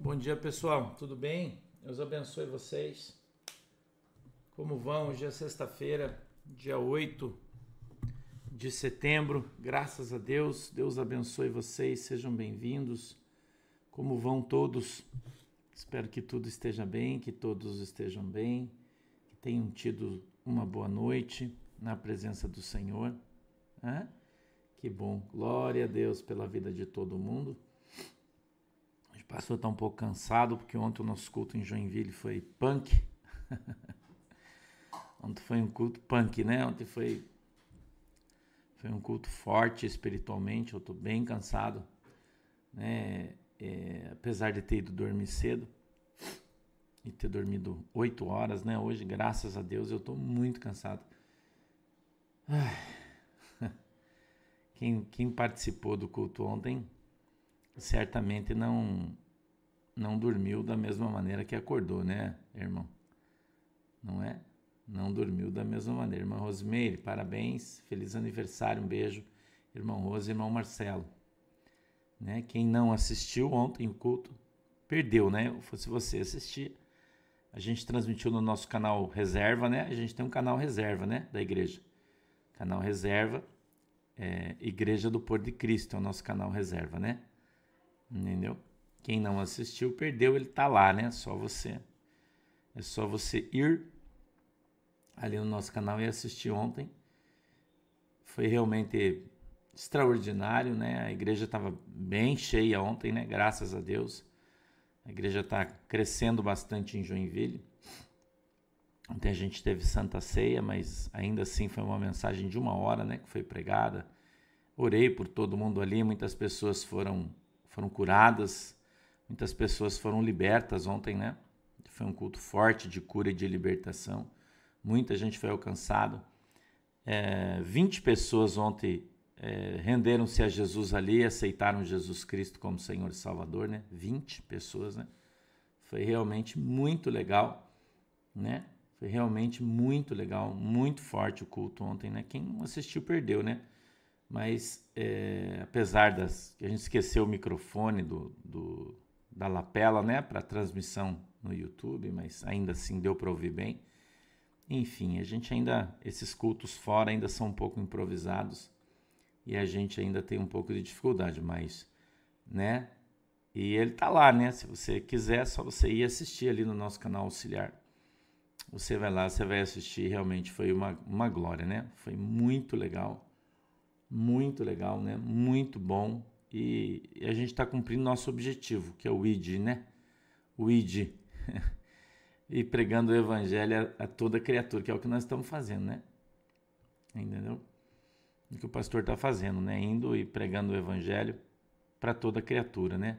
Bom dia, pessoal. Tudo bem? Deus abençoe vocês. Como vão? Hoje é sexta-feira, dia 8 de setembro. Graças a Deus. Deus abençoe vocês. Sejam bem-vindos. Como vão todos? Espero que tudo esteja bem, que todos estejam bem, que tenham tido uma boa noite na presença do Senhor. Hã? Que bom. Glória a Deus pela vida de todo mundo. Pastor está um pouco cansado porque ontem o nosso culto em Joinville foi punk. ontem foi um culto punk, né? Ontem foi foi um culto forte espiritualmente. Eu estou bem cansado, né? É, apesar de ter ido dormir cedo e ter dormido oito horas, né? Hoje, graças a Deus, eu estou muito cansado. Quem, quem participou do culto ontem certamente não não dormiu da mesma maneira que acordou, né, irmão? Não é? Não dormiu da mesma maneira. Irmã Rosmeire, parabéns, feliz aniversário, um beijo, irmão Rose e irmão Marcelo. Né? Quem não assistiu ontem o culto, perdeu, né? Se você assistir, a gente transmitiu no nosso canal Reserva, né? A gente tem um canal Reserva, né? Da igreja. Canal Reserva, é, Igreja do Pôr de Cristo é o nosso canal Reserva, né? Entendeu? Quem não assistiu, perdeu, ele tá lá, né? Só você. É só você ir ali no nosso canal e assistir ontem. Foi realmente extraordinário, né? A igreja estava bem cheia ontem, né? Graças a Deus. A igreja está crescendo bastante em Joinville. Ontem a gente teve Santa Ceia, mas ainda assim foi uma mensagem de uma hora, né? Que foi pregada. Orei por todo mundo ali, muitas pessoas foram, foram curadas, muitas pessoas foram libertas ontem, né? Foi um culto forte de cura e de libertação. Muita gente foi alcançada. É, 20 pessoas ontem é, renderam-se a Jesus ali, aceitaram Jesus Cristo como Senhor e Salvador, né? 20 pessoas, né? Foi realmente muito legal, né? Foi realmente muito legal, muito forte o culto ontem, né? Quem assistiu perdeu, né? Mas é, apesar das a gente esqueceu o microfone do, do da lapela, né, para transmissão no YouTube, mas ainda assim deu para ouvir bem. Enfim, a gente ainda esses cultos fora ainda são um pouco improvisados e a gente ainda tem um pouco de dificuldade, mas, né? E ele tá lá, né? Se você quiser, é só você ir assistir ali no nosso canal auxiliar. Você vai lá, você vai assistir, realmente foi uma, uma glória, né? Foi muito legal, muito legal, né? Muito bom. E, e a gente está cumprindo nosso objetivo, que é o ID, né? O ID. e pregando o evangelho a, a toda criatura, que é o que nós estamos fazendo, né? Entendeu? o que o pastor está fazendo, né? Indo e pregando o evangelho para toda criatura, né?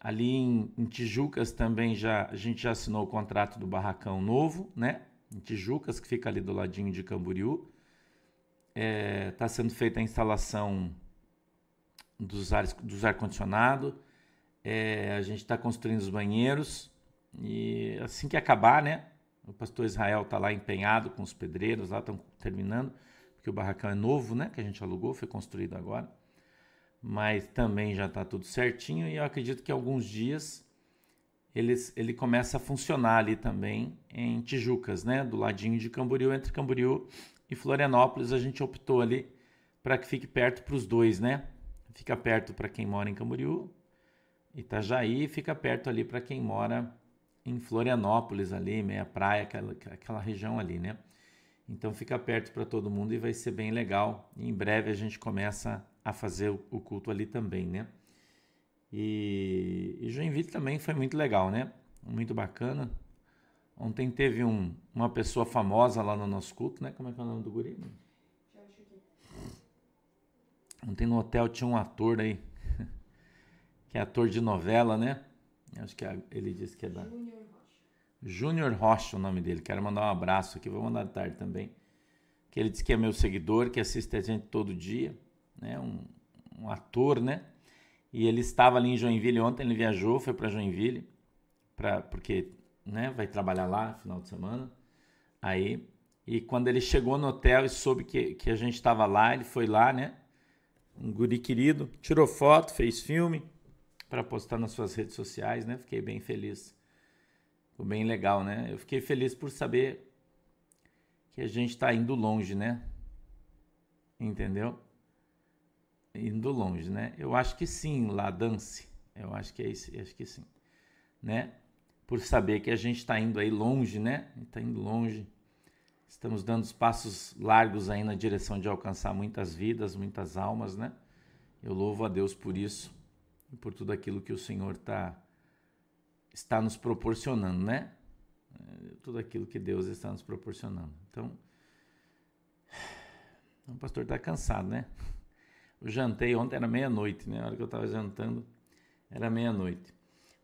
Ali em, em, Tijucas também já a gente já assinou o contrato do barracão novo, né? Em Tijucas que fica ali do ladinho de Camboriú, está é, tá sendo feita a instalação dos ar dos ar condicionado, é, a gente está construindo os banheiros e assim que acabar, né? O pastor Israel está lá empenhado com os pedreiros, lá estão terminando porque o barracão é novo, né? Que a gente alugou, foi construído agora. Mas também já está tudo certinho e eu acredito que alguns dias ele, ele começa a funcionar ali também em Tijucas, né? Do ladinho de Camboriú, entre Camboriú e Florianópolis, a gente optou ali para que fique perto para os dois, né? Fica perto para quem mora em Camboriú, Itajaí, fica perto ali para quem mora em Florianópolis ali, meia praia, aquela, aquela região ali, né? Então fica perto para todo mundo e vai ser bem legal. E em breve a gente começa a fazer o culto ali também, né? E, e Joinville também foi muito legal, né? Muito bacana. Ontem teve um, uma pessoa famosa lá no nosso culto, né? Como é que é o nome do guri? Ontem no hotel tinha um ator aí, que é ator de novela, né? Acho que é, ele disse que é da. Júnior Júnior Rocha, o nome dele. Quero mandar um abraço aqui, vou mandar de tarde também. Que ele disse que é meu seguidor, que assiste a gente todo dia, né? Um, um ator, né? E ele estava ali em Joinville ontem, ele viajou, foi para Joinville, pra, porque né, vai trabalhar lá final de semana. Aí, e quando ele chegou no hotel e soube que, que a gente estava lá, ele foi lá, né? Um guri querido, tirou foto, fez filme, para postar nas suas redes sociais, né? Fiquei bem feliz. Ficou bem legal, né? Eu fiquei feliz por saber que a gente está indo longe, né? Entendeu? Indo longe, né? Eu acho que sim, lá dance. Eu acho que é isso, acho que sim, né? Por saber que a gente está indo aí longe, né? Está indo longe. Estamos dando passos largos aí na direção de alcançar muitas vidas, muitas almas, né? Eu louvo a Deus por isso e por tudo aquilo que o Senhor tá, está nos proporcionando, né? É, tudo aquilo que Deus está nos proporcionando. Então, o pastor está cansado, né? Eu jantei ontem, era meia-noite, né? A hora que eu estava jantando, era meia-noite.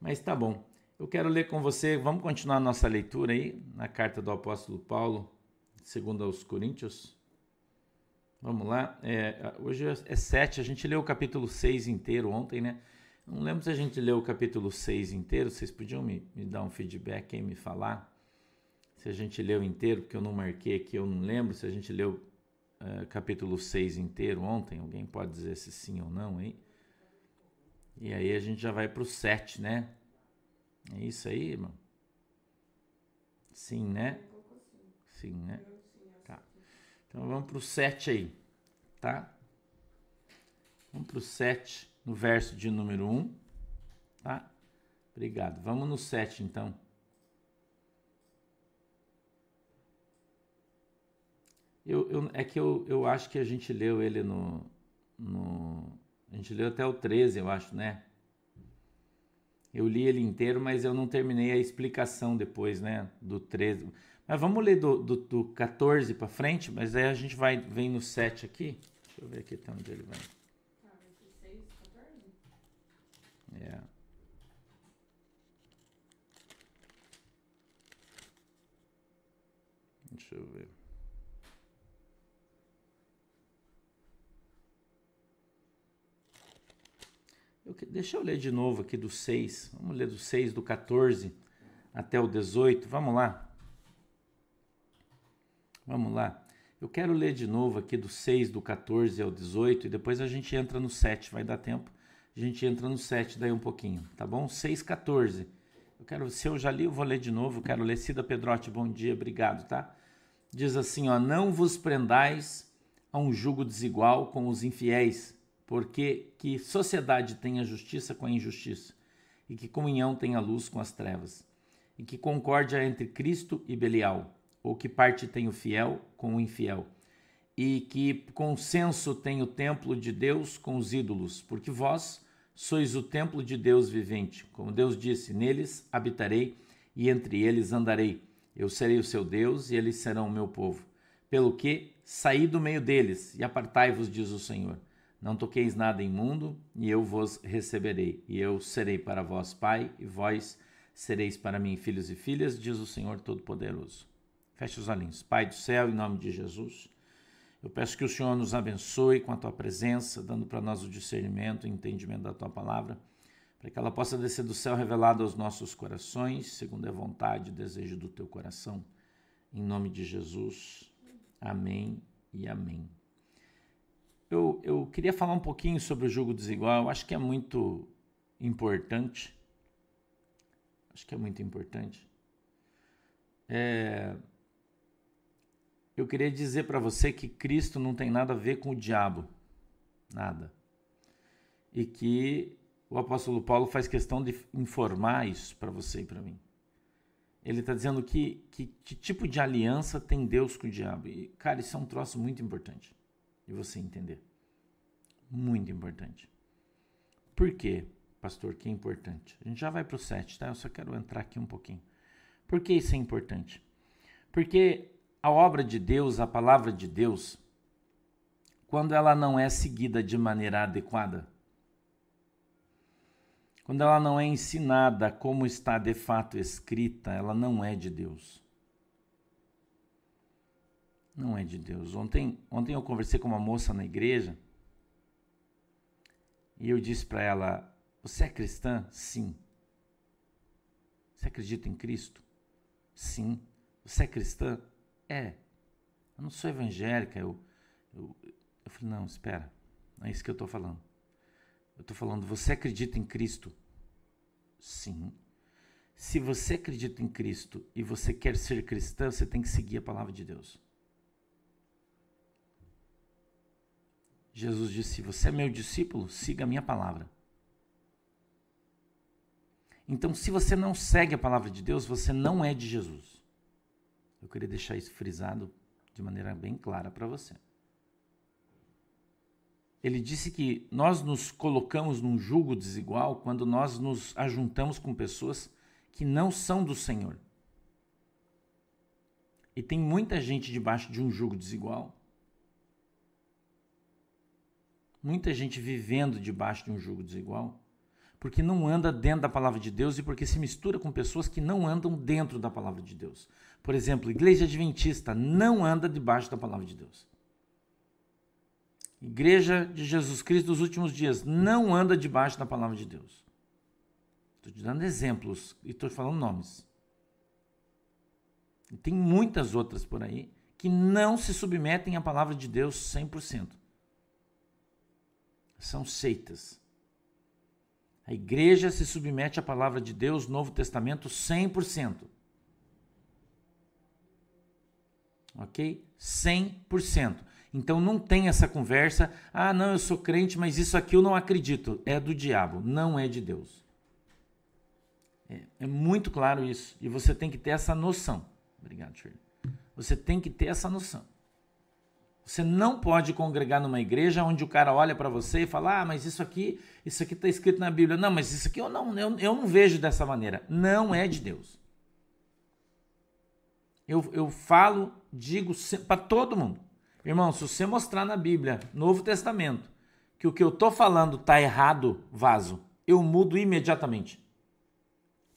Mas tá bom. Eu quero ler com você, vamos continuar nossa leitura aí, na carta do apóstolo Paulo, segundo aos Coríntios. Vamos lá. É, hoje é 7, a gente leu o capítulo 6 inteiro ontem, né? Não lembro se a gente leu o capítulo 6 inteiro, vocês podiam me, me dar um feedback e me falar se a gente leu inteiro, porque eu não marquei aqui, eu não lembro se a gente leu uh, capítulo 6 inteiro ontem, alguém pode dizer se sim ou não aí. E aí a gente já vai para o 7, né? É isso aí, irmão? Sim, né? Sim, né? Tá. Então vamos para o 7 aí, tá? Vamos para o 7, no verso de número 1, tá? Obrigado. Vamos no 7 então. Eu, eu, é que eu, eu acho que a gente leu ele no, no. A gente leu até o 13, eu acho, né? Eu li ele inteiro, mas eu não terminei a explicação depois, né? Do 13. Mas vamos ler do, do, do 14 para frente, mas aí a gente vai vem no 7 aqui. Deixa eu ver aqui até onde ele vai. 6, 14? É. Deixa eu ver. Eu, deixa eu ler de novo aqui do 6. Vamos ler do 6, do 14 até o 18. Vamos lá. Vamos lá. Eu quero ler de novo aqui do 6, do 14 ao 18 e depois a gente entra no 7. Vai dar tempo. A gente entra no 7 daí um pouquinho, tá bom? 6, 14. Eu quero, se eu já li, eu vou ler de novo. Eu quero ler Cida Pedrotti, bom dia, obrigado, tá? Diz assim, ó, não vos prendais a um jugo desigual com os infiéis porque que sociedade tenha justiça com a injustiça, e que comunhão tenha luz com as trevas, e que concórdia entre Cristo e Belial, ou que parte tem o fiel com o infiel, e que consenso tem o templo de Deus com os ídolos, porque vós sois o templo de Deus vivente. Como Deus disse: Neles habitarei e entre eles andarei. Eu serei o seu Deus e eles serão o meu povo. Pelo que saí do meio deles e apartai-vos, diz o Senhor. Não toqueis nada imundo, e eu vos receberei, e eu serei para vós pai, e vós sereis para mim filhos e filhas, diz o Senhor Todo-Poderoso. Feche os olhinhos. Pai do céu, em nome de Jesus, eu peço que o Senhor nos abençoe com a tua presença, dando para nós o discernimento e entendimento da tua palavra, para que ela possa descer do céu revelada aos nossos corações, segundo a vontade e desejo do teu coração. Em nome de Jesus. Amém e amém eu, eu queria falar um pouquinho sobre o jogo desigual. Eu acho que é muito importante. Acho que é muito importante. É, eu queria dizer para você que Cristo não tem nada a ver com o diabo. Nada. E que o apóstolo Paulo faz questão de informar isso para você e para mim. Ele está dizendo que, que, que tipo de aliança tem Deus com o diabo. E, cara, isso é um troço muito importante de você entender. Muito importante. Por quê, pastor, que é importante? A gente já vai para o 7, tá? Eu só quero entrar aqui um pouquinho. Por que isso é importante? Porque a obra de Deus, a palavra de Deus, quando ela não é seguida de maneira adequada, quando ela não é ensinada como está de fato escrita, ela não é de Deus não é de Deus. Ontem, ontem eu conversei com uma moça na igreja e eu disse para ela: Você é cristã? Sim. Você acredita em Cristo? Sim. Você é cristã? É. Eu não sou evangélica. Eu, eu, eu falei: Não, espera. Não é isso que eu estou falando. Eu estou falando, você acredita em Cristo? Sim. Se você acredita em Cristo e você quer ser cristão, você tem que seguir a palavra de Deus. Jesus disse: Você é meu discípulo, siga a minha palavra. Então, se você não segue a palavra de Deus, você não é de Jesus. Eu queria deixar isso frisado de maneira bem clara para você. Ele disse que nós nos colocamos num julgo desigual quando nós nos ajuntamos com pessoas que não são do Senhor. E tem muita gente debaixo de um jugo desigual. Muita gente vivendo debaixo de um jugo desigual, porque não anda dentro da palavra de Deus e porque se mistura com pessoas que não andam dentro da palavra de Deus. Por exemplo, igreja adventista não anda debaixo da palavra de Deus. Igreja de Jesus Cristo dos últimos dias não anda debaixo da palavra de Deus. Estou te dando exemplos e estou falando nomes. E tem muitas outras por aí que não se submetem à palavra de Deus 100%. São seitas. A igreja se submete à palavra de Deus, Novo Testamento, 100%. Ok? 100%. Então não tem essa conversa, ah, não, eu sou crente, mas isso aqui eu não acredito. É do diabo, não é de Deus. É, é muito claro isso. E você tem que ter essa noção. Obrigado, Shirley. Você tem que ter essa noção. Você não pode congregar numa igreja onde o cara olha para você e fala: Ah, mas isso aqui, isso aqui está escrito na Bíblia. Não, mas isso aqui eu não, eu, eu não vejo dessa maneira. Não é de Deus. Eu, eu falo, digo para todo mundo. Irmão, se você mostrar na Bíblia, Novo Testamento, que o que eu estou falando está errado, vaso, eu mudo imediatamente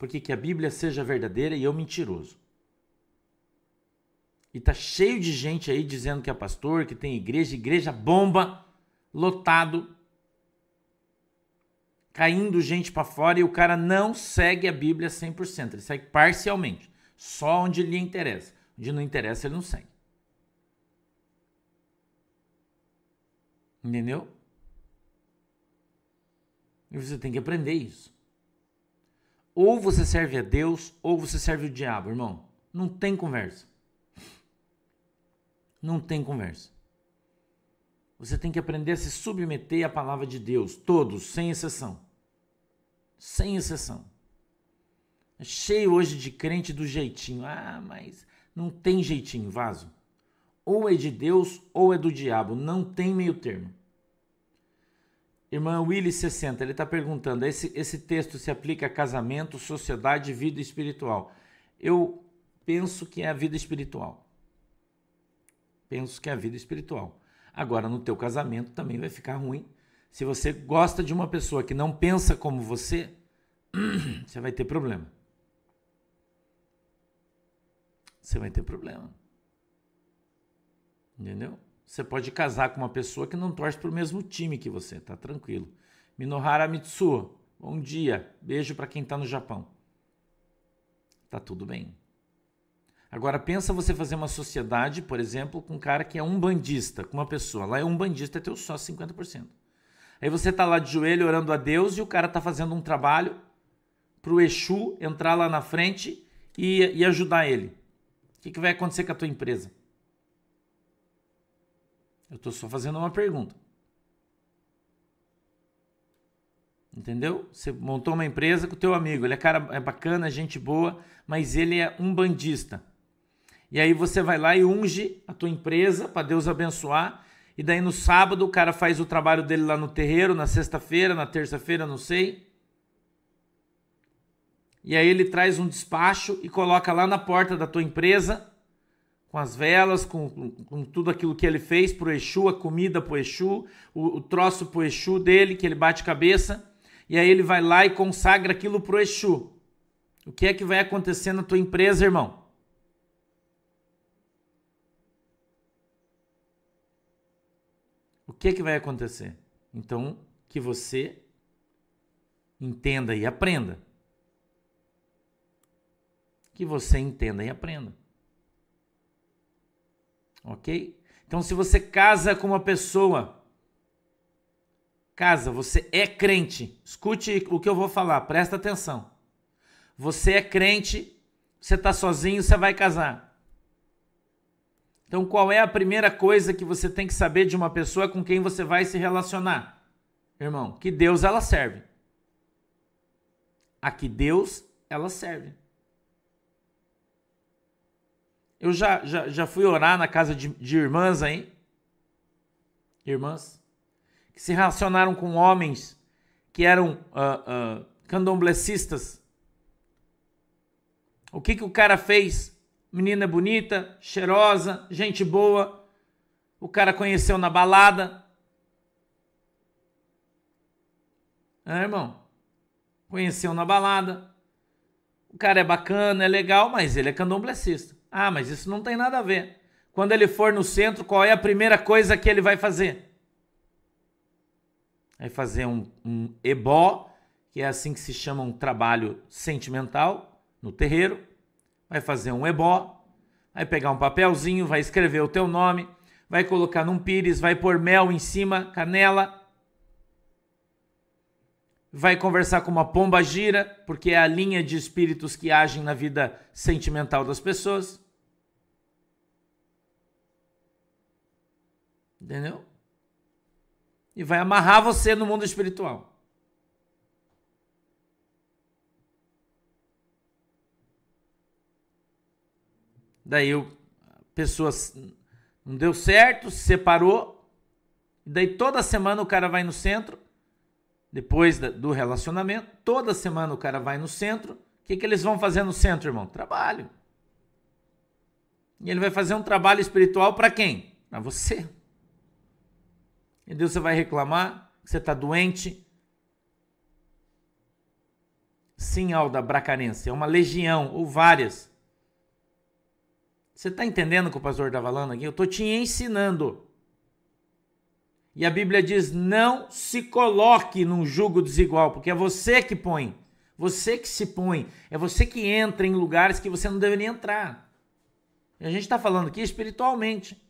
porque que a Bíblia seja verdadeira e eu mentiroso. E tá cheio de gente aí dizendo que é pastor, que tem igreja, igreja bomba, lotado, caindo gente para fora e o cara não segue a Bíblia 100%, ele segue parcialmente, só onde lhe interessa. Onde não interessa, ele não segue. Entendeu? E você tem que aprender isso. Ou você serve a Deus, ou você serve o diabo, irmão. Não tem conversa. Não tem conversa. Você tem que aprender a se submeter à palavra de Deus, todos, sem exceção. Sem exceção. É cheio hoje de crente do jeitinho. Ah, mas não tem jeitinho, vaso. Ou é de Deus ou é do diabo. Não tem meio termo. Irmã Willy 60, ele está perguntando: esse, esse texto se aplica a casamento, sociedade vida espiritual? Eu penso que é a vida espiritual. Penso que é a vida espiritual. Agora, no teu casamento também vai ficar ruim. Se você gosta de uma pessoa que não pensa como você, você vai ter problema. Você vai ter problema. Entendeu? Você pode casar com uma pessoa que não torce para o mesmo time que você, tá tranquilo. Minohara Mitsuo, bom dia. Beijo para quem está no Japão. Tá tudo bem. Agora pensa você fazer uma sociedade, por exemplo, com um cara que é um bandista, com uma pessoa. Lá é um bandista, é teu só 50%. Aí você tá lá de joelho orando a Deus e o cara tá fazendo um trabalho pro Exu entrar lá na frente e, e ajudar ele. O que, que vai acontecer com a tua empresa? Eu estou só fazendo uma pergunta. Entendeu? Você montou uma empresa com o teu amigo, ele é cara é bacana, gente boa, mas ele é um bandista. E aí você vai lá e unge a tua empresa para Deus abençoar. E daí no sábado o cara faz o trabalho dele lá no terreiro, na sexta-feira, na terça-feira, não sei. E aí ele traz um despacho e coloca lá na porta da tua empresa com as velas, com, com, com, tudo aquilo que ele fez pro Exu, a comida pro Exu, o, o troço pro Exu dele, que ele bate cabeça, e aí ele vai lá e consagra aquilo pro Exu. O que é que vai acontecer na tua empresa, irmão? O que que vai acontecer? Então, que você entenda e aprenda. Que você entenda e aprenda. Ok? Então, se você casa com uma pessoa, Casa, você é crente. Escute o que eu vou falar, presta atenção. Você é crente, você está sozinho, você vai casar. Então, qual é a primeira coisa que você tem que saber de uma pessoa com quem você vai se relacionar? Irmão, que Deus ela serve. A que Deus ela serve. Eu já, já, já fui orar na casa de, de irmãs aí. Irmãs. Que se relacionaram com homens que eram uh, uh. O que, que o cara fez? Menina bonita, cheirosa, gente boa. O cara conheceu na balada. Ah, irmão? Conheceu na balada. O cara é bacana, é legal, mas ele é candomblessista. Ah, mas isso não tem nada a ver. Quando ele for no centro, qual é a primeira coisa que ele vai fazer? Vai fazer um, um ebó, que é assim que se chama um trabalho sentimental no terreiro. Vai fazer um ebó, vai pegar um papelzinho, vai escrever o teu nome, vai colocar num pires, vai pôr mel em cima, canela, vai conversar com uma pomba gira, porque é a linha de espíritos que agem na vida sentimental das pessoas. Entendeu? E vai amarrar você no mundo espiritual. Daí a pessoa não deu certo, se separou. Daí toda semana o cara vai no centro depois do relacionamento, toda semana o cara vai no centro. O que, que eles vão fazer no centro, irmão? Trabalho. E ele vai fazer um trabalho espiritual para quem? Para você. E Deus você vai reclamar que você está doente. Sim, Alda Bracarense, é uma legião ou várias. Você está entendendo o que o pastor está falando aqui? Eu estou te ensinando. E a Bíblia diz: não se coloque num jugo desigual, porque é você que põe, você que se põe, é você que entra em lugares que você não deveria entrar. E a gente está falando aqui espiritualmente.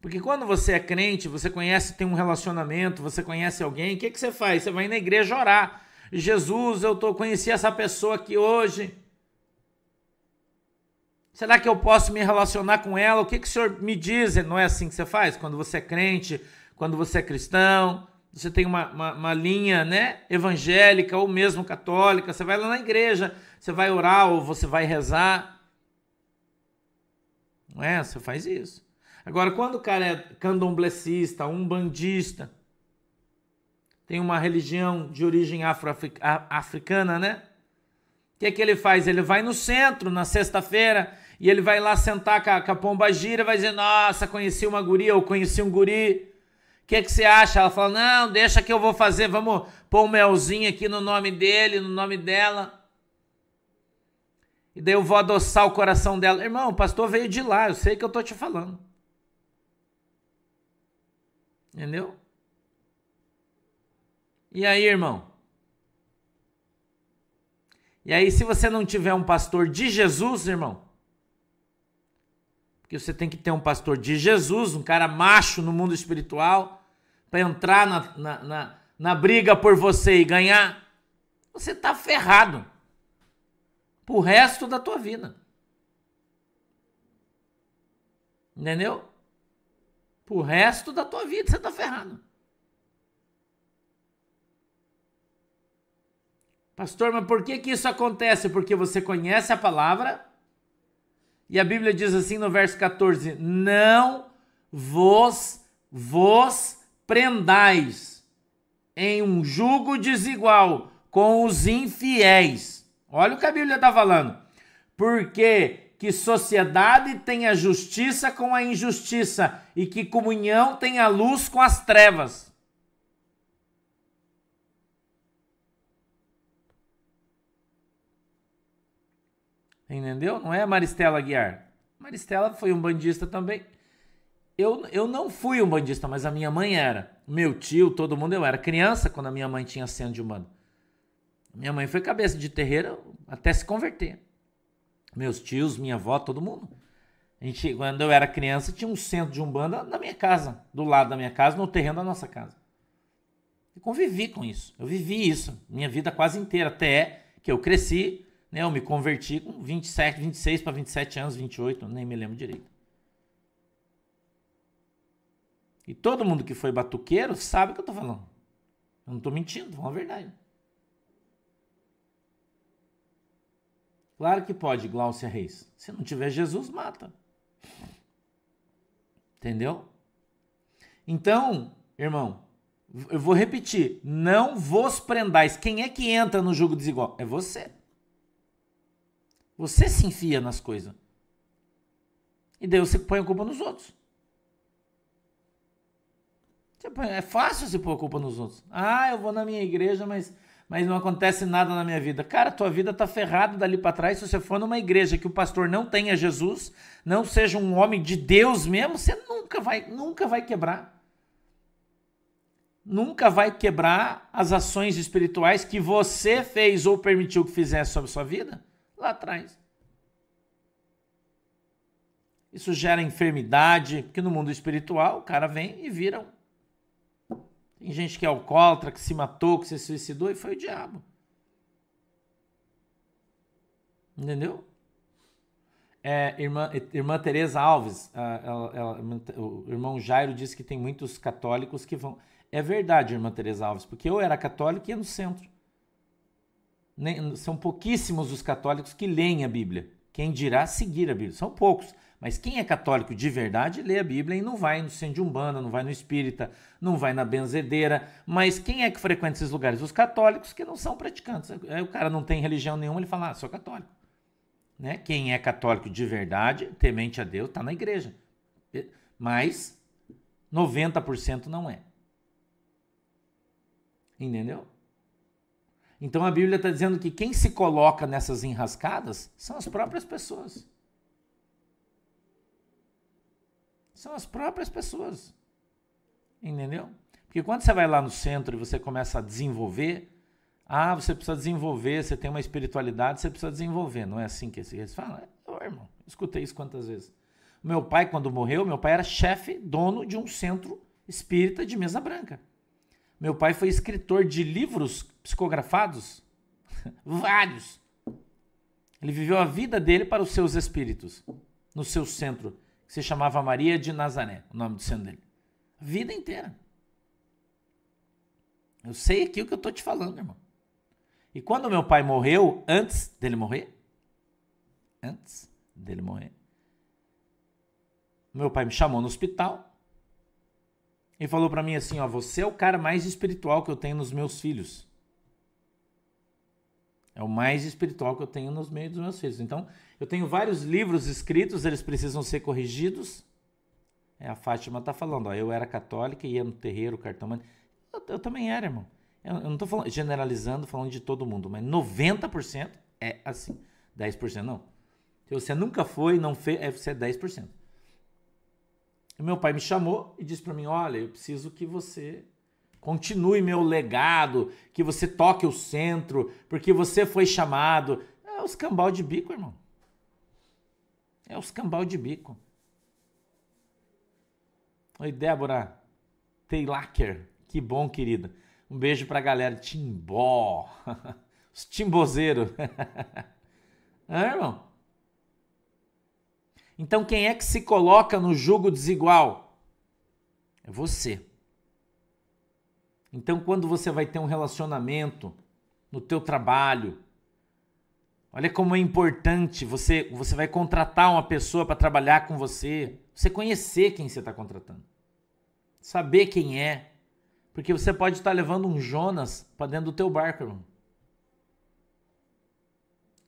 Porque quando você é crente, você conhece, tem um relacionamento, você conhece alguém, o que, que você faz? Você vai na igreja orar. Jesus, eu tô, conheci essa pessoa aqui hoje. Será que eu posso me relacionar com ela? O que, que o senhor me diz? Não é assim que você faz? Quando você é crente, quando você é cristão, você tem uma, uma, uma, linha né, evangélica ou mesmo católica, você vai lá na igreja, você vai orar ou você vai rezar. Não é? Você faz isso. Agora, quando o cara é candomblessista, umbandista, tem uma religião de origem afro-africana, né? O que, que ele faz? Ele vai no centro na sexta-feira e ele vai lá sentar com a, com a pomba gira e vai dizer: Nossa, conheci uma guria ou conheci um guri. O que, que você acha? Ela fala: Não, deixa que eu vou fazer. Vamos pôr um melzinho aqui no nome dele, no nome dela. E daí eu vou adoçar o coração dela. Irmão, o pastor veio de lá, eu sei que eu tô te falando. Entendeu? E aí, irmão? E aí, se você não tiver um pastor de Jesus, irmão, porque você tem que ter um pastor de Jesus, um cara macho no mundo espiritual, para entrar na, na, na, na, briga por você e ganhar, você está ferrado pro resto da tua vida. Entendeu? Pro resto da tua vida você está ferrado. Pastor, mas por que, que isso acontece? Porque você conhece a palavra e a Bíblia diz assim no verso 14: Não vos, vos prendais em um jugo desigual com os infiéis. Olha o que a Bíblia está falando. Porque que sociedade tem a justiça com a injustiça e que comunhão tem a luz com as trevas. Entendeu? Não é Maristela Guiar. Maristela foi um bandista também. Eu, eu não fui um bandista, mas a minha mãe era. Meu tio, todo mundo. Eu era criança quando a minha mãe tinha cena de humano. Minha mãe foi cabeça de terreiro até se converter. Meus tios, minha avó, todo mundo. A gente, quando eu era criança, tinha um centro de umbanda na minha casa, do lado da minha casa, no terreno da nossa casa. Eu convivi com isso. Eu vivi isso minha vida quase inteira, até que eu cresci, né? Eu me converti com 27, 26 para 27 anos, 28, nem me lembro direito. E todo mundo que foi batuqueiro sabe o que eu tô falando. Eu não tô mentindo, tô falando a verdade. Claro que pode, Glaucia Reis. Se não tiver Jesus, mata. Entendeu? Então, irmão, eu vou repetir: não vos prendais. Quem é que entra no jogo desigual? É você. Você se enfia nas coisas. E daí você põe a culpa nos outros. É fácil você pôr a culpa nos outros. Ah, eu vou na minha igreja, mas, mas não acontece nada na minha vida. Cara, tua vida tá ferrada dali para trás. Se você for numa igreja que o pastor não tenha Jesus, não seja um homem de Deus mesmo, você nunca vai, nunca vai quebrar. Nunca vai quebrar as ações espirituais que você fez ou permitiu que fizesse sobre sua vida lá atrás. Isso gera enfermidade, porque no mundo espiritual o cara vem e vira tem gente que é alcoólatra, que se matou, que se suicidou e foi o diabo. Entendeu? É, irmã, irmã Tereza Alves, ela, ela, o irmão Jairo disse que tem muitos católicos que vão. É verdade, irmã Tereza Alves, porque eu era católico e ia no centro. Nem, são pouquíssimos os católicos que leem a Bíblia. Quem dirá seguir a Bíblia? São poucos. Mas quem é católico de verdade lê a Bíblia e não vai no centro de Umbanda, não vai no espírita, não vai na benzedeira. Mas quem é que frequenta esses lugares? Os católicos que não são praticantes. Aí o cara não tem religião nenhuma, ele fala, ah, sou católico. Né? Quem é católico de verdade, temente a Deus, está na igreja. Mas 90% não é. Entendeu? Então a Bíblia está dizendo que quem se coloca nessas enrascadas são as próprias pessoas. São as próprias pessoas. Entendeu? Porque quando você vai lá no centro e você começa a desenvolver, ah, você precisa desenvolver, você tem uma espiritualidade, você precisa desenvolver. Não é assim que eles falam? É, oh, irmão, escutei isso quantas vezes. Meu pai, quando morreu, meu pai era chefe, dono de um centro espírita de mesa branca. Meu pai foi escritor de livros psicografados, vários. Ele viveu a vida dele para os seus espíritos, no seu centro que se chamava Maria de Nazaré, o nome do santo dele. Vida inteira. Eu sei aqui o que eu estou te falando, irmão. E quando meu pai morreu, antes dele morrer, antes dele morrer, meu pai me chamou no hospital e falou para mim assim, ó, você é o cara mais espiritual que eu tenho nos meus filhos. É o mais espiritual que eu tenho nos meios dos meus filhos. Então, eu tenho vários livros escritos, eles precisam ser corrigidos. É, a Fátima está falando, ó, eu era católica, ia no terreiro, cartomante. Eu, eu também era, irmão. Eu, eu não estou generalizando, falando de todo mundo, mas 90% é assim. 10% não. Se você nunca foi, não fez, é, você é 10%. Meu pai me chamou e disse para mim: Olha, eu preciso que você continue meu legado, que você toque o centro, porque você foi chamado. É os cambal de bico, irmão. É os cambal de bico. Oi, Débora Taylaker. Que bom, querida. Um beijo pra galera. Timbó. Os timbozeiros. ah, irmão? Então, quem é que se coloca no jugo desigual? É você. Então, quando você vai ter um relacionamento no teu trabalho, olha como é importante você você vai contratar uma pessoa para trabalhar com você, você conhecer quem você está contratando, saber quem é, porque você pode estar tá levando um Jonas para dentro do teu barco, irmão.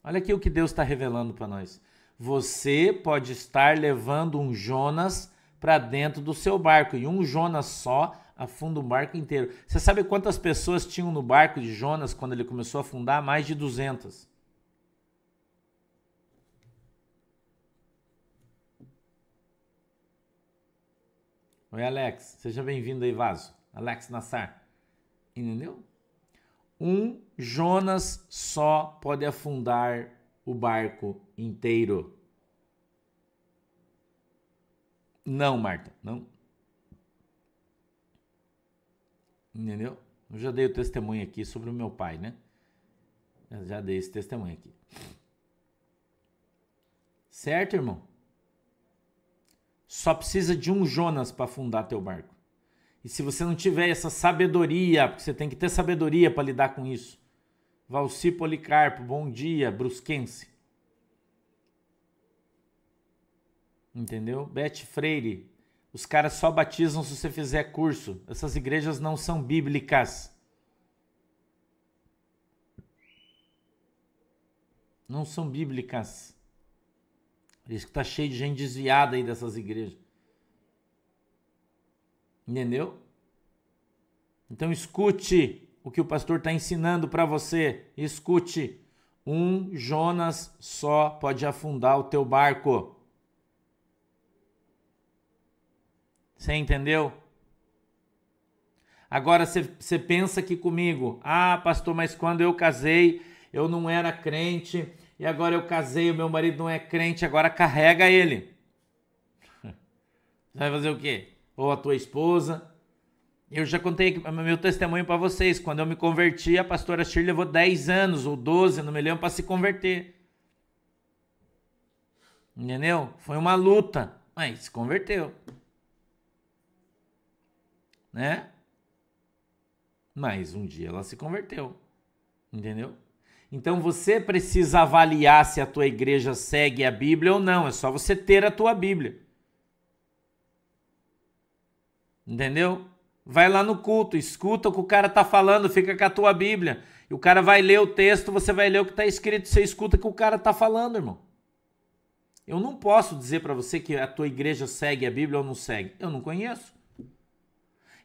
Olha aqui o que Deus está revelando para nós. Você pode estar levando um Jonas para dentro do seu barco e um Jonas só afunda o barco inteiro. Você sabe quantas pessoas tinham no barco de Jonas quando ele começou a afundar? Mais de 200. Oi, Alex. Seja bem-vindo aí, Vaso. Alex Nassar. Entendeu? Um Jonas só pode afundar o barco inteiro. Não, Marta, não. Entendeu? Eu já dei o testemunho aqui sobre o meu pai, né? Eu já dei esse testemunho aqui. Certo, irmão? Só precisa de um Jonas para afundar teu barco. E se você não tiver essa sabedoria, porque você tem que ter sabedoria para lidar com isso. Valci Policarpo, bom dia, brusquense. Entendeu? Bete Freire, os caras só batizam se você fizer curso. Essas igrejas não são bíblicas. Não são bíblicas. Por isso que tá cheio de gente desviada aí dessas igrejas. Entendeu? Então escute o que o pastor está ensinando para você. Escute. Um Jonas só pode afundar o teu barco. Você entendeu? Agora você pensa aqui comigo, ah, pastor, mas quando eu casei, eu não era crente, e agora eu casei, o meu marido não é crente, agora carrega ele. Você vai fazer o quê? Ou a tua esposa. Eu já contei meu testemunho para vocês. Quando eu me converti, a pastora Shirley levou 10 anos ou 12, não me lembro, para se converter. Entendeu? Foi uma luta, mas se converteu. Né? Mas um dia ela se converteu. Entendeu? Então você precisa avaliar se a tua igreja segue a Bíblia ou não. É só você ter a tua Bíblia. Entendeu? Vai lá no culto, escuta o que o cara tá falando, fica com a tua Bíblia. E o cara vai ler o texto, você vai ler o que está escrito, você escuta o que o cara tá falando, irmão. Eu não posso dizer para você que a tua igreja segue a Bíblia ou não segue. Eu não conheço.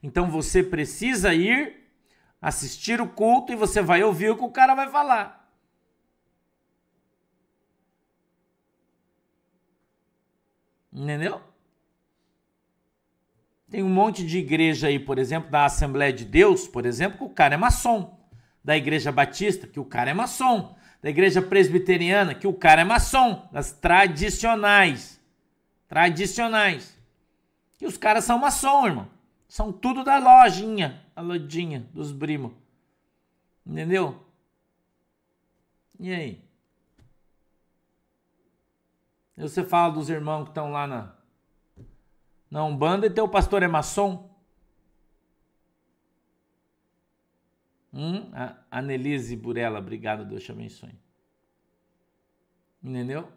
Então você precisa ir assistir o culto e você vai ouvir o que o cara vai falar. Entendeu? Tem um monte de igreja aí, por exemplo, da Assembleia de Deus, por exemplo, que o cara é maçom. Da Igreja Batista, que o cara é maçom. Da Igreja Presbiteriana, que o cara é maçom. Das tradicionais. Tradicionais. E os caras são maçom, irmão. São tudo da lojinha, a lojinha dos primos. Entendeu? E aí? E você fala dos irmãos que estão lá na, na Umbanda e teu pastor é maçom? Hum? A Anelise Burela, obrigado, Deus te abençoe. Entendeu?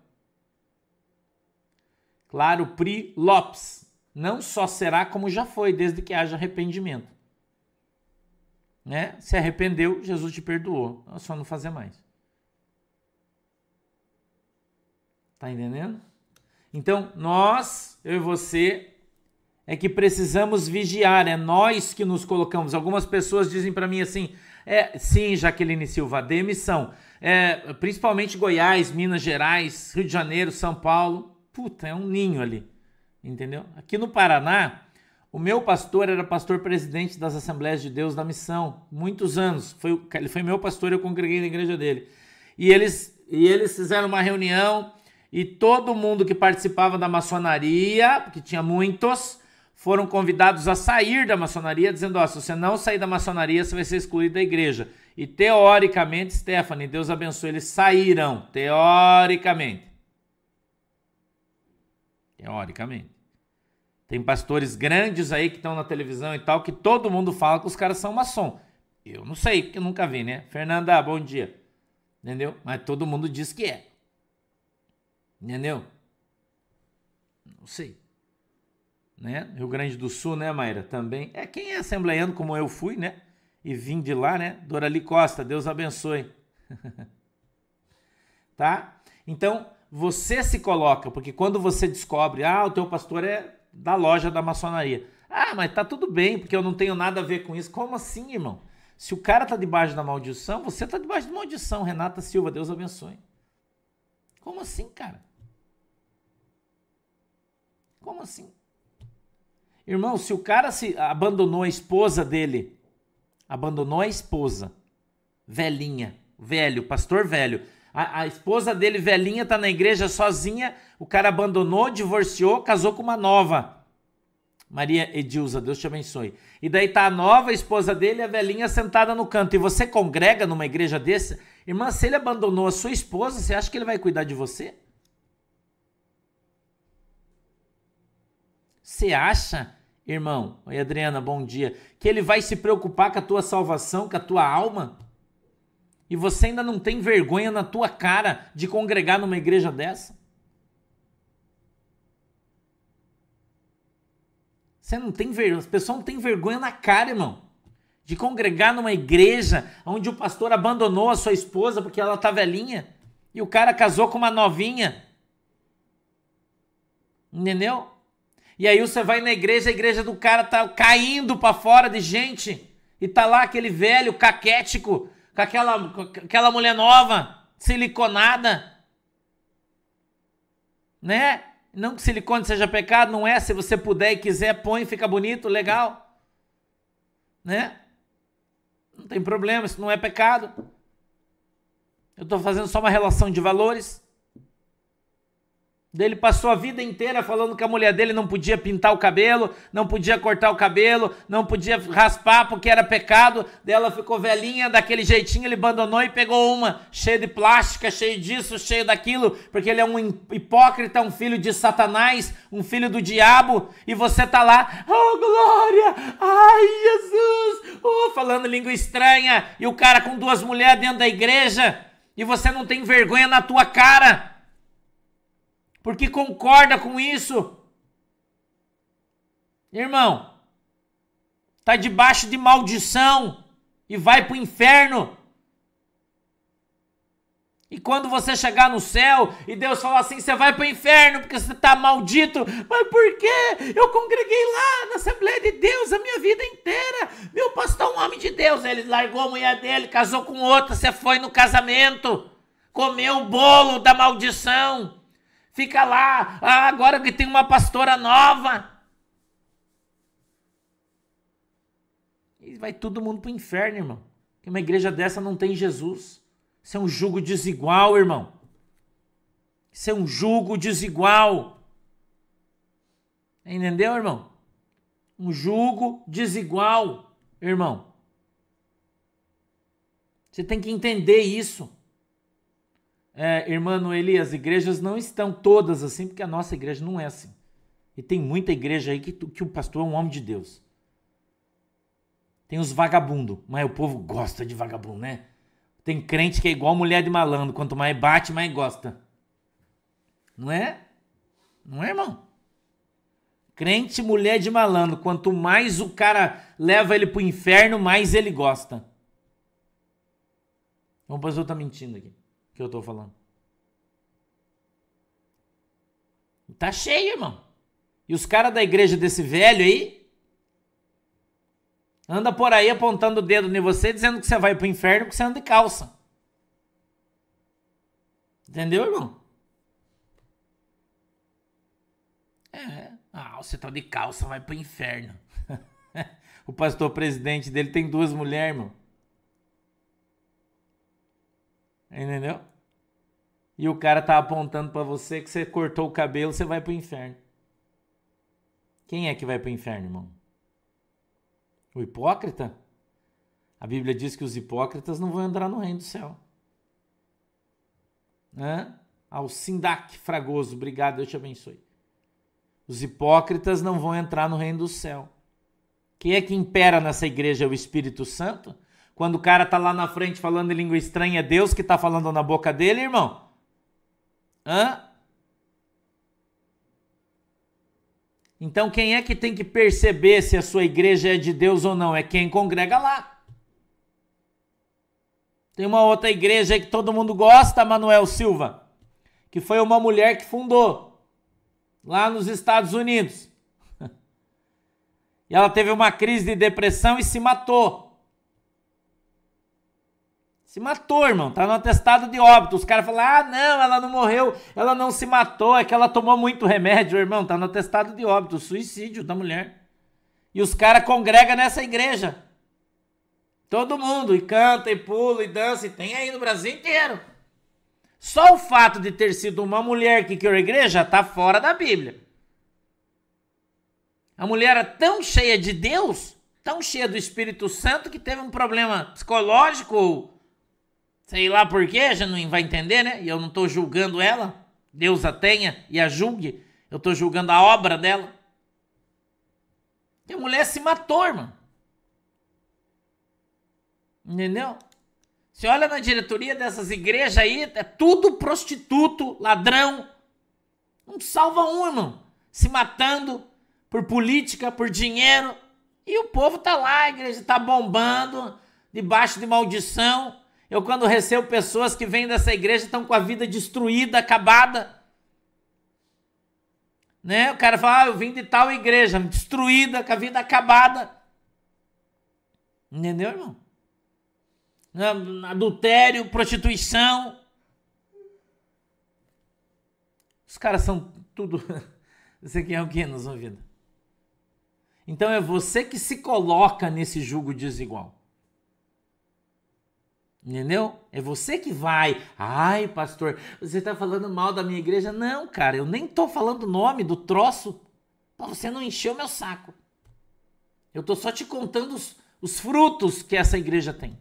Claro, Pri Lopes. Não só será como já foi, desde que haja arrependimento. Né? Se arrependeu, Jesus te perdoou. É só não fazer mais. Tá entendendo? Então, nós, eu e você, é que precisamos vigiar, é nós que nos colocamos. Algumas pessoas dizem para mim assim: é, sim, Jaqueline Silva, demissão. É, principalmente Goiás, Minas Gerais, Rio de Janeiro, São Paulo. Puta, é um ninho ali. Entendeu? Aqui no Paraná, o meu pastor era pastor presidente das Assembleias de Deus da Missão, muitos anos. Foi, ele foi meu pastor, eu congreguei na igreja dele. E eles, e eles fizeram uma reunião e todo mundo que participava da maçonaria, que tinha muitos, foram convidados a sair da maçonaria, dizendo: oh, se você não sair da maçonaria, você vai ser excluído da igreja. E teoricamente, Stephanie, Deus abençoe, eles saíram. Teoricamente. Teoricamente. Tem pastores grandes aí que estão na televisão e tal, que todo mundo fala que os caras são maçom. Eu não sei, porque eu nunca vi, né? Fernanda, bom dia. Entendeu? Mas todo mundo diz que é. Entendeu? Não sei né? Rio Grande do Sul, né, Mayra? Também. É quem é assembleiano como eu fui, né? E vim de lá, né? Dorali Costa, Deus abençoe. tá? Então, você se coloca, porque quando você descobre, ah, o teu pastor é da loja da maçonaria. Ah, mas tá tudo bem, porque eu não tenho nada a ver com isso. Como assim, irmão? Se o cara tá debaixo da maldição, você tá debaixo de maldição. Renata Silva, Deus abençoe. Como assim, cara? Como assim? Irmão, se o cara se abandonou a esposa dele, abandonou a esposa, velhinha, velho, pastor velho, a, a, esposa dele velhinha tá na igreja sozinha, o cara abandonou, divorciou, casou com uma nova. Maria Edilza, Deus te abençoe. E daí tá a nova esposa dele, a velhinha sentada no canto. E você congrega numa igreja dessa? Irmã, se ele abandonou a sua esposa, você acha que ele vai cuidar de você? Você acha, irmão? Oi, Adriana, bom dia. Que ele vai se preocupar com a tua salvação, com a tua alma? E você ainda não tem vergonha na tua cara de congregar numa igreja dessa? Você não tem vergonha, as pessoas não têm vergonha na cara, irmão. De congregar numa igreja onde o pastor abandonou a sua esposa porque ela tá velhinha e o cara casou com uma novinha. Entendeu? E aí você vai na igreja, a igreja do cara tá caindo para fora de gente e tá lá aquele velho caquético com aquela, com aquela mulher nova, siliconada, né? Não que silicone seja pecado, não é. Se você puder e quiser, põe, fica bonito, legal. Né? Não tem problema, isso não é pecado. Eu estou fazendo só uma relação de valores. Ele passou a vida inteira falando que a mulher dele não podia pintar o cabelo, não podia cortar o cabelo, não podia raspar porque era pecado. Dela ficou velhinha daquele jeitinho, ele abandonou e pegou uma cheia de plástica, cheio disso, cheio daquilo, porque ele é um hipócrita, um filho de Satanás, um filho do diabo. E você tá lá, oh glória, ai Jesus, oh, falando língua estranha, e o cara com duas mulheres dentro da igreja, e você não tem vergonha na tua cara porque concorda com isso. Irmão, tá debaixo de maldição e vai para o inferno. E quando você chegar no céu e Deus falar assim, você vai para o inferno porque você está maldito. Mas por quê? Eu congreguei lá na Assembleia de Deus a minha vida inteira. Meu pastor é um homem de Deus. Ele largou a mulher dele, casou com outra, você foi no casamento. Comeu o bolo da maldição. Fica lá, ah, agora que tem uma pastora nova. E vai todo mundo pro inferno, irmão. Que uma igreja dessa não tem Jesus. Isso é um jugo desigual, irmão. Isso é um jugo desigual. Entendeu, irmão? Um jugo desigual, irmão. Você tem que entender isso é, irmã Noeli, as igrejas não estão todas assim, porque a nossa igreja não é assim. E tem muita igreja aí que, que o pastor é um homem de Deus. Tem os vagabundos, mas o povo gosta de vagabundo, né? Tem crente que é igual mulher de malandro, quanto mais bate, mais gosta. Não é? Não é, irmão? Crente mulher de malandro, quanto mais o cara leva ele pro inferno, mais ele gosta. O pastor tá mentindo aqui que eu tô falando. Tá cheio, irmão. E os caras da igreja desse velho aí anda por aí apontando o dedo em você, dizendo que você vai pro inferno porque você anda de calça. Entendeu, irmão? É. Ah, você tá de calça, vai pro inferno. o pastor presidente dele tem duas mulheres, irmão. Entendeu? E o cara tá apontando para você que você cortou o cabelo, você vai pro inferno. Quem é que vai pro inferno, irmão? O hipócrita? A Bíblia diz que os hipócritas não vão entrar no reino do céu. Hã? Ao Sindac Fragoso, obrigado, Deus te abençoe. Os hipócritas não vão entrar no reino do céu. Quem é que impera nessa igreja? É o Espírito Santo? Quando o cara tá lá na frente falando em língua estranha, é Deus que tá falando na boca dele, irmão? Hã? Então quem é que tem que perceber se a sua igreja é de Deus ou não? É quem congrega lá. Tem uma outra igreja que todo mundo gosta, Manuel Silva, que foi uma mulher que fundou lá nos Estados Unidos. E ela teve uma crise de depressão e se matou. Se matou, irmão. Tá no atestado de óbito. Os caras falam: ah, não, ela não morreu, ela não se matou, é que ela tomou muito remédio, irmão. Tá no atestado de óbito, suicídio da mulher. E os caras congregam nessa igreja. Todo mundo, e canta, e pula, e dança, e tem aí no Brasil inteiro. Só o fato de ter sido uma mulher que criou a igreja tá fora da Bíblia. A mulher era tão cheia de Deus, tão cheia do Espírito Santo, que teve um problema psicológico, ou sei lá por quê, já não vai entender, né? E eu não estou julgando ela. Deus a tenha e a julgue. Eu estou julgando a obra dela. E a mulher se matou, irmão. Entendeu? Você olha na diretoria dessas igrejas aí, é tudo prostituto, ladrão. Não salva um, irmão. Se matando por política, por dinheiro. E o povo tá lá, a igreja tá bombando, debaixo de maldição. Eu, quando recebo pessoas que vêm dessa igreja, estão com a vida destruída, acabada. Né? O cara fala, ah, eu vim de tal igreja, destruída, com a vida acabada. Entendeu, irmão? adultério, prostituição. Os caras são tudo. Você quer é o que nos ouvidos? Então é você que se coloca nesse jugo desigual. Entendeu? É você que vai. Ai, pastor, você está falando mal da minha igreja? Não, cara, eu nem estou falando o nome do troço para você não encher o meu saco. Eu estou só te contando os, os frutos que essa igreja tem.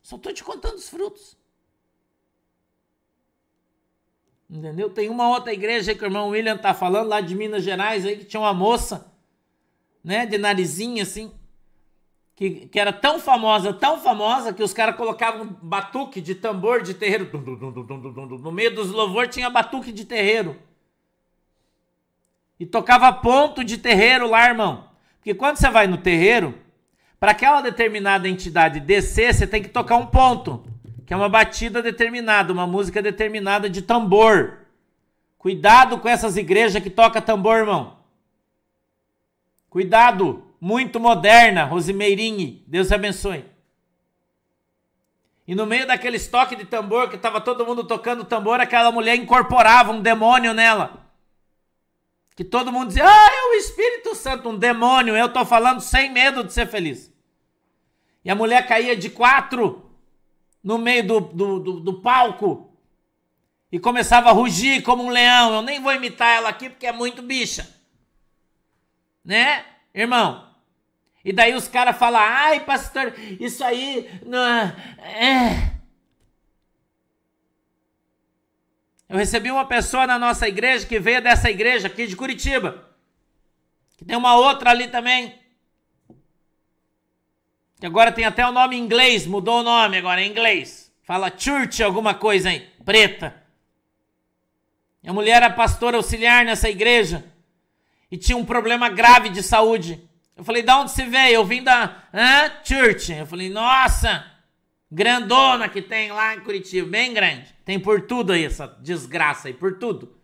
Só estou te contando os frutos. Entendeu? Tem uma outra igreja que o irmão William tá falando lá de Minas Gerais aí que tinha uma moça, né, de narizinho assim, que, que era tão famosa, tão famosa que os caras colocavam batuque de tambor de terreiro. No meio dos louvor tinha batuque de terreiro. E tocava ponto de terreiro lá, irmão. Porque quando você vai no terreiro, para aquela determinada entidade descer, você tem que tocar um ponto, que é uma batida determinada, uma música determinada de tambor. Cuidado com essas igrejas que toca tambor, irmão. Cuidado, muito moderna, Rosemeirinho. Deus abençoe. E no meio daquele estoque de tambor que estava todo mundo tocando tambor, aquela mulher incorporava um demônio nela. Que todo mundo dizia: "Ah, é o Espírito Santo, um demônio". Eu tô falando sem medo de ser feliz. E a mulher caía de quatro no meio do, do, do, do palco e começava a rugir como um leão. Eu nem vou imitar ela aqui porque é muito bicha. Né, irmão? E daí os caras falam, ai, pastor, isso aí não é. é. Eu recebi uma pessoa na nossa igreja que veio dessa igreja aqui de Curitiba. Que tem uma outra ali também. Que agora tem até o nome em inglês, mudou o nome agora, em inglês. Fala church alguma coisa aí, preta. E a mulher era pastora auxiliar nessa igreja e tinha um problema grave de saúde. Eu falei, da onde você veio? Eu vim da Hã? church. Eu falei, nossa, grandona que tem lá em Curitiba, bem grande. Tem por tudo aí essa desgraça aí, por tudo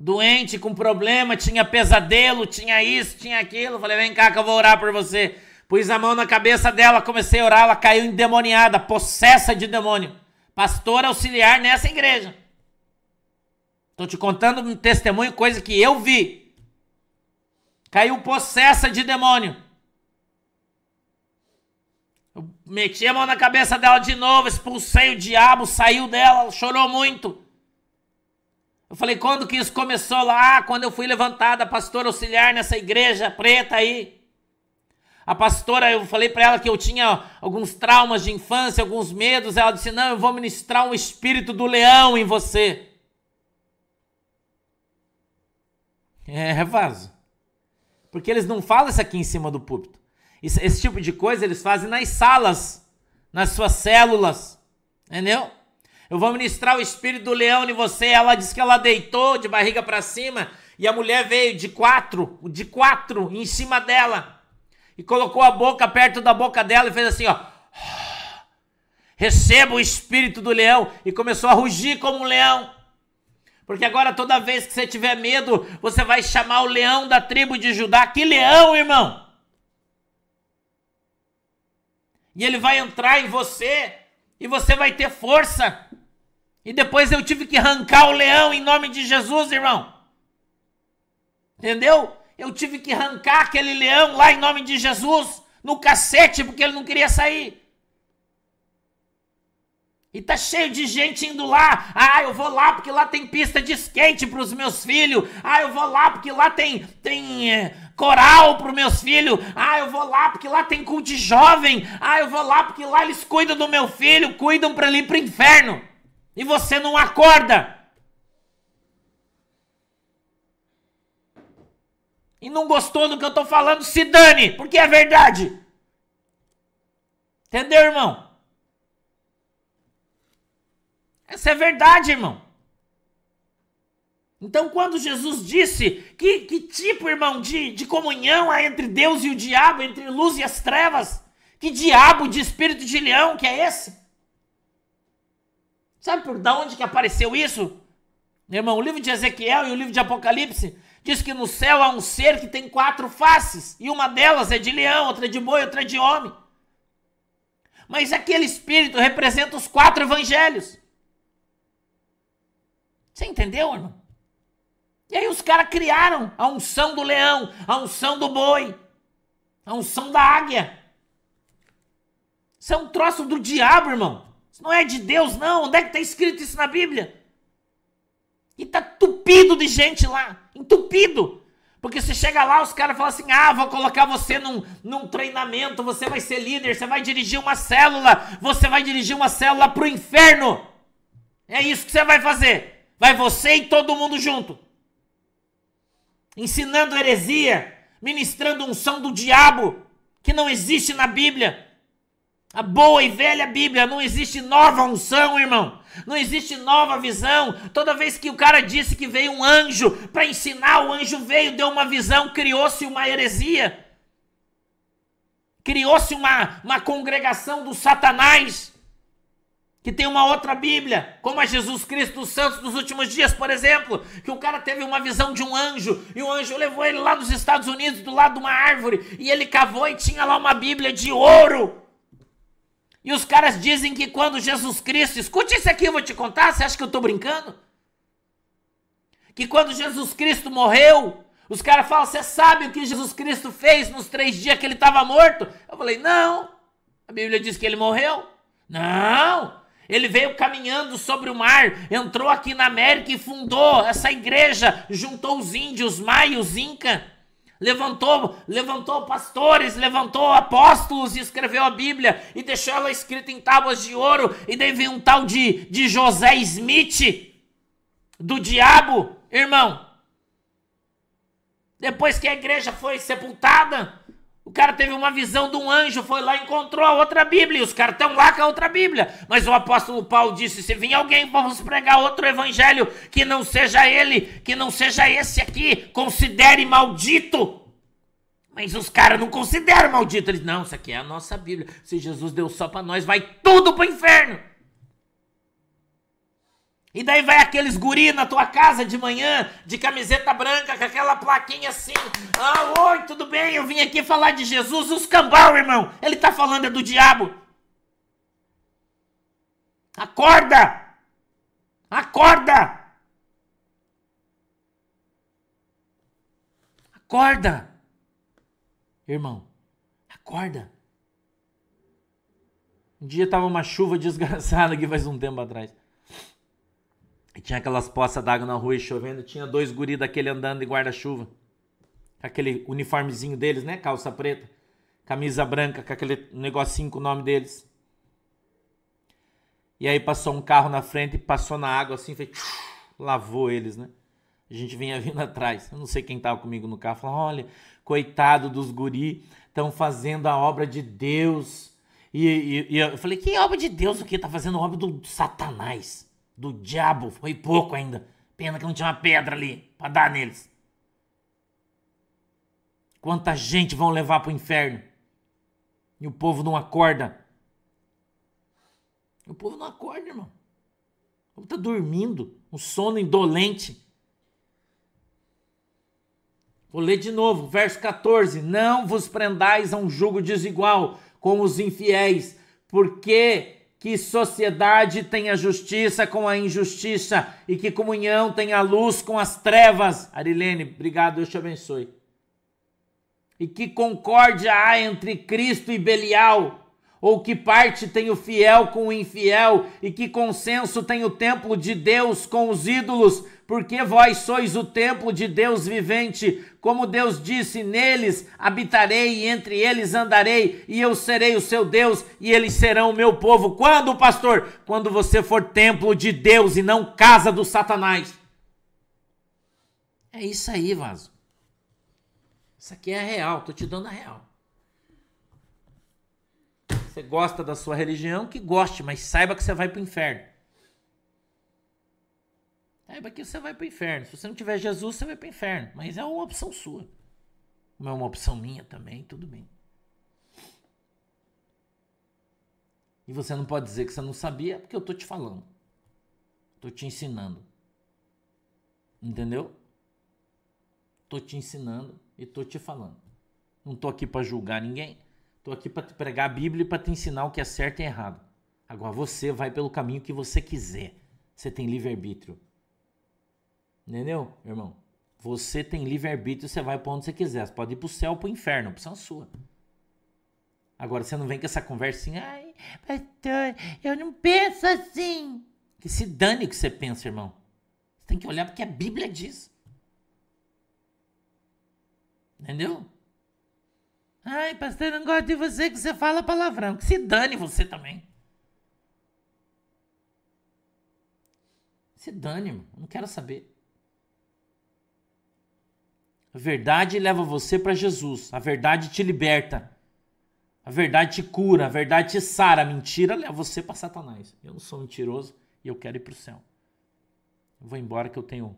doente, com problema, tinha pesadelo, tinha isso, tinha aquilo. Falei, vem cá que eu vou orar por você. Pus a mão na cabeça dela, comecei a orar, ela caiu endemoniada, possessa de demônio. Pastor auxiliar nessa igreja. Estou te contando um testemunho, coisa que eu vi. Caiu possessa de demônio. Eu meti a mão na cabeça dela de novo, expulsei o diabo, saiu dela, chorou muito. Eu falei, quando que isso começou lá? Quando eu fui levantada pastora auxiliar nessa igreja preta aí. A pastora, eu falei para ela que eu tinha alguns traumas de infância, alguns medos. Ela disse: Não, eu vou ministrar um espírito do leão em você. É vaso. Porque eles não falam isso aqui em cima do púlpito. Esse, esse tipo de coisa eles fazem nas salas, nas suas células. Entendeu? Eu vou ministrar o espírito do leão em você. Ela disse que ela deitou de barriga para cima e a mulher veio de quatro, de quatro em cima dela e colocou a boca perto da boca dela e fez assim, ó. Receba o espírito do leão e começou a rugir como um leão. Porque agora toda vez que você tiver medo, você vai chamar o leão da tribo de Judá. Que leão, irmão! E ele vai entrar em você e você vai ter força. E depois eu tive que arrancar o leão em nome de Jesus, irmão. Entendeu? Eu tive que arrancar aquele leão lá em nome de Jesus, no cacete, porque ele não queria sair. E tá cheio de gente indo lá. Ah, eu vou lá porque lá tem pista de skate para os meus filhos. Ah, eu vou lá porque lá tem tem é, coral para os meus filhos. Ah, eu vou lá porque lá tem culto de jovem. Ah, eu vou lá porque lá eles cuidam do meu filho, cuidam para ele ir pro inferno. E você não acorda. E não gostou do que eu tô falando, se dane, porque é verdade. Entendeu, irmão? Essa é verdade, irmão. Então, quando Jesus disse que, que tipo, irmão, de, de comunhão há entre Deus e o diabo, entre luz e as trevas, que diabo de espírito de leão que é esse? Sabe por da onde que apareceu isso? Irmão, o livro de Ezequiel e o livro de Apocalipse diz que no céu há um ser que tem quatro faces, e uma delas é de leão, outra é de boi, outra é de homem. Mas aquele espírito representa os quatro evangelhos. Você entendeu, irmão? E aí os caras criaram a unção do leão, a unção do boi, a unção da águia. Isso é um troço do diabo, irmão. Isso não é de Deus, não. Onde é que está escrito isso na Bíblia? E tá tupido de gente lá, entupido. Porque você chega lá, os caras falam assim: ah, vou colocar você num, num treinamento, você vai ser líder, você vai dirigir uma célula, você vai dirigir uma célula pro inferno. É isso que você vai fazer. Vai você e todo mundo junto. Ensinando heresia, ministrando unção do diabo, que não existe na Bíblia. A boa e velha Bíblia, não existe nova unção, irmão. Não existe nova visão. Toda vez que o cara disse que veio um anjo para ensinar, o anjo veio, deu uma visão, criou-se uma heresia. Criou-se uma, uma congregação do Satanás que tem uma outra Bíblia, como a Jesus Cristo dos Santos dos últimos dias, por exemplo, que o cara teve uma visão de um anjo e o anjo levou ele lá nos Estados Unidos, do lado de uma árvore, e ele cavou e tinha lá uma Bíblia de ouro. E os caras dizem que quando Jesus Cristo, escute isso aqui, eu vou te contar, você acha que eu estou brincando? Que quando Jesus Cristo morreu, os caras falam, você sabe o que Jesus Cristo fez nos três dias que ele estava morto? Eu falei, não, a Bíblia diz que ele morreu. Não, ele veio caminhando sobre o mar, entrou aqui na América e fundou essa igreja, juntou os índios, maios, inca, levantou, levantou pastores, levantou apóstolos e escreveu a Bíblia e deixou ela escrita em tábuas de ouro. E daí veio um tal de, de José Smith, do diabo, irmão. Depois que a igreja foi sepultada, o cara teve uma visão de um anjo, foi lá e encontrou a outra Bíblia. E os caras estão lá com a outra Bíblia. Mas o apóstolo Paulo disse: se vir alguém, vamos pregar outro evangelho que não seja ele, que não seja esse aqui, considere maldito. Mas os caras não consideram maldito. Eles, não, isso aqui é a nossa Bíblia. Se Jesus deu só para nós, vai tudo para o inferno. E daí vai aqueles guri na tua casa de manhã, de camiseta branca, com aquela plaquinha assim. Ah, oi, tudo bem? Eu vim aqui falar de Jesus. Os cambal, irmão. Ele tá falando é do diabo. Acorda! Acorda! Acorda! Irmão, acorda. Um dia tava uma chuva desgraçada aqui faz um tempo atrás. E tinha aquelas poças d'água na rua e chovendo. Tinha dois guris daquele andando de guarda-chuva. Aquele uniformezinho deles, né? Calça preta. Camisa branca com aquele negocinho com o nome deles. E aí passou um carro na frente passou na água assim, fez... lavou eles, né? A gente vinha vindo atrás. Eu não sei quem estava comigo no carro. Falou, olha, coitado dos guri, estão fazendo a obra de Deus. E, e, e, eu falei, que obra de Deus o que? Tá fazendo obra do Satanás do diabo. Foi pouco ainda. Pena que não tinha uma pedra ali para dar neles. Quanta gente vão levar para o inferno. E o povo não acorda. O povo não acorda, irmão. O povo está dormindo. Um sono indolente. Vou ler de novo, verso 14. Não vos prendais a um jugo desigual com os infiéis, porque que sociedade tem a justiça com a injustiça e que comunhão tem a luz com as trevas. Arilene, obrigado, Deus te abençoe. E que concórdia há entre Cristo e Belial, Ou que parte tem o fiel com o infiel, e que consenso tem o templo de Deus com os ídolos, porque vós sois o templo de Deus vivente, como Deus disse: neles habitarei e entre eles andarei, e eu serei o seu Deus, e eles serão o meu povo. Quando, pastor? Quando você for templo de Deus e não casa do Satanás. É isso aí, vaso. Isso aqui é real, tô te dando a real. Você gosta da sua religião, que goste, mas saiba que você vai para o inferno. Saiba que você vai para o inferno. Se você não tiver Jesus, você vai para o inferno. Mas é uma opção sua. Como é uma opção minha também, tudo bem. E você não pode dizer que você não sabia, porque eu tô te falando. Tô te ensinando. Entendeu? Tô te ensinando e tô te falando. Não tô aqui para julgar ninguém. Tô aqui para te pregar a Bíblia e para te ensinar o que é certo e errado. Agora você vai pelo caminho que você quiser. Você tem livre-arbítrio. Entendeu, irmão? Você tem livre-arbítrio, você vai para onde você quiser. Você pode ir para o céu ou para o inferno, opção sua. Agora você não vem com essa conversa assim, ai, pastor, eu não penso assim. Que se dane o que você pensa, irmão. Você tem que olhar porque a Bíblia diz. Entendeu? Ai, pastor, eu não gosto de você que você fala palavrão. Que se dane você também. Se dane, mano. Não quero saber. A verdade leva você para Jesus. A verdade te liberta. A verdade te cura. A verdade te sara. A mentira leva você para Satanás. Eu não sou mentiroso e eu quero ir para o céu. Eu vou embora que eu tenho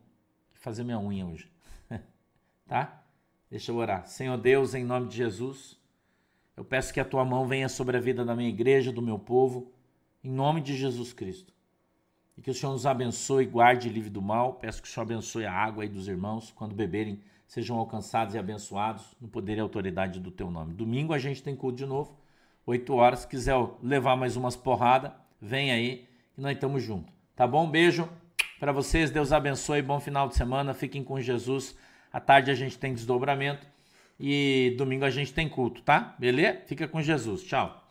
que fazer minha unha hoje. tá? Deixa eu orar. Senhor Deus, em nome de Jesus, eu peço que a tua mão venha sobre a vida da minha igreja, do meu povo, em nome de Jesus Cristo. E que o Senhor nos abençoe, guarde livre do mal. Peço que o Senhor abençoe a água aí dos irmãos, quando beberem, sejam alcançados e abençoados no poder e autoridade do teu nome. Domingo a gente tem culto de novo, 8 horas. Se quiser levar mais umas porradas, vem aí e nós estamos juntos. Tá bom? Beijo para vocês, Deus abençoe, bom final de semana, fiquem com Jesus. À tarde a gente tem desdobramento e domingo a gente tem culto, tá? Beleza? Fica com Jesus. Tchau.